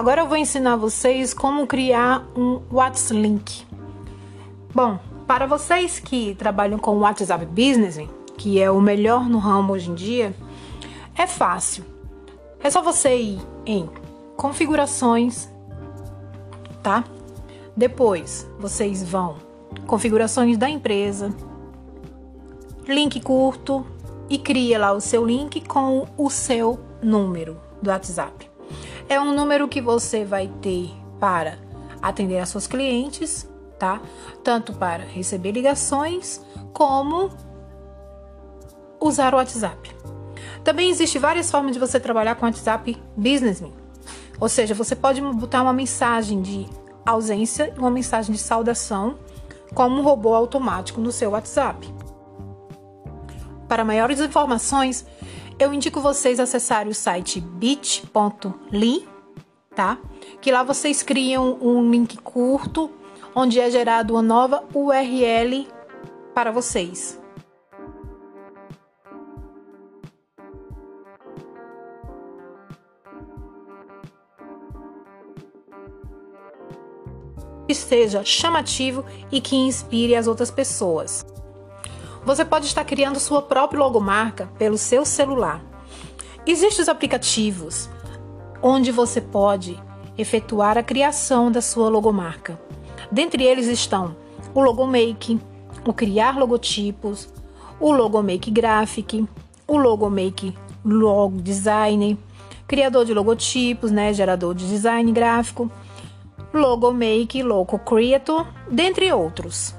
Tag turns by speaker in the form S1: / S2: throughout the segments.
S1: Agora eu vou ensinar vocês como criar um WhatsApp. Bom, para vocês que trabalham com WhatsApp Business, que é o melhor no ramo hoje em dia, é fácil. É só você ir em configurações, tá? Depois vocês vão configurações da empresa, link curto e cria lá o seu link com o seu número do WhatsApp. É um número que você vai ter para atender as suas clientes, tá? Tanto para receber ligações como usar o WhatsApp. Também existe várias formas de você trabalhar com o WhatsApp Businessman. Ou seja, você pode botar uma mensagem de ausência e uma mensagem de saudação como um robô automático no seu WhatsApp. Para maiores informações, eu indico vocês acessarem o site bit.ly, tá? Que lá vocês criam um link curto onde é gerado uma nova URL para vocês. que seja chamativo e que inspire as outras pessoas. Você pode estar criando sua própria logomarca pelo seu celular. Existem os aplicativos onde você pode efetuar a criação da sua logomarca. Dentre eles estão o Logomake, o Criar Logotipos, o Logomake Graphic, o Logomake Logo Design, criador de logotipos, né, gerador de design gráfico, Logo Make, Logo Creator, dentre outros.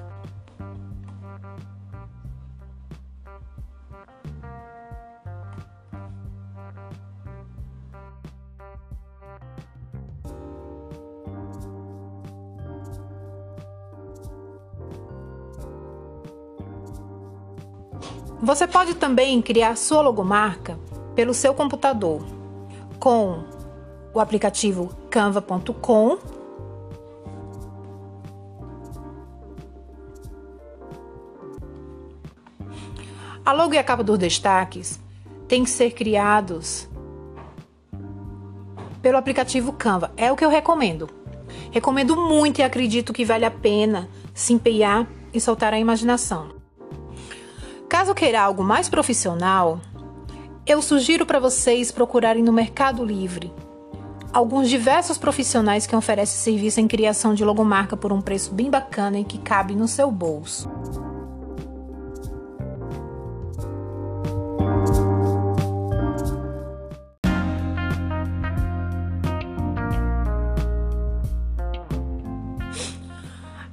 S1: Você pode também criar sua logomarca pelo seu computador com o aplicativo canva.com A logo e a capa dos destaques têm que ser criados pelo aplicativo Canva. É o que eu recomendo. Recomendo muito e acredito que vale a pena se empenhar e soltar a imaginação. Caso queira algo mais profissional, eu sugiro para vocês procurarem no Mercado Livre alguns diversos profissionais que oferecem serviço em criação de logomarca por um preço bem bacana e que cabe no seu bolso.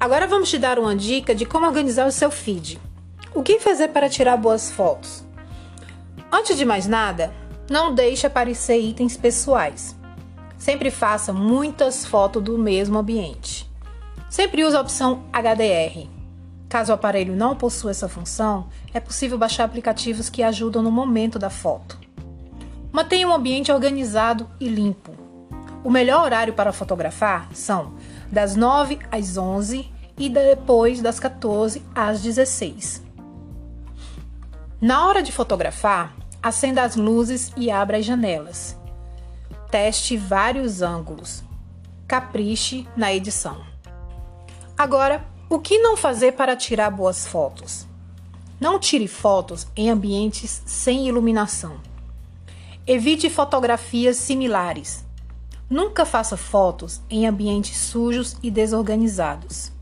S1: Agora vamos te dar uma dica de como organizar o seu feed. O que fazer para tirar boas fotos? Antes de mais nada, não deixe aparecer itens pessoais. Sempre faça muitas fotos do mesmo ambiente. Sempre use a opção HDR. Caso o aparelho não possua essa função, é possível baixar aplicativos que ajudam no momento da foto. Mantenha um ambiente organizado e limpo. O melhor horário para fotografar são das 9 às 11 e depois das 14 às 16. Na hora de fotografar, acenda as luzes e abra as janelas. Teste vários ângulos. Capriche na edição. Agora, o que não fazer para tirar boas fotos? Não tire fotos em ambientes sem iluminação. Evite fotografias similares. Nunca faça fotos em ambientes sujos e desorganizados.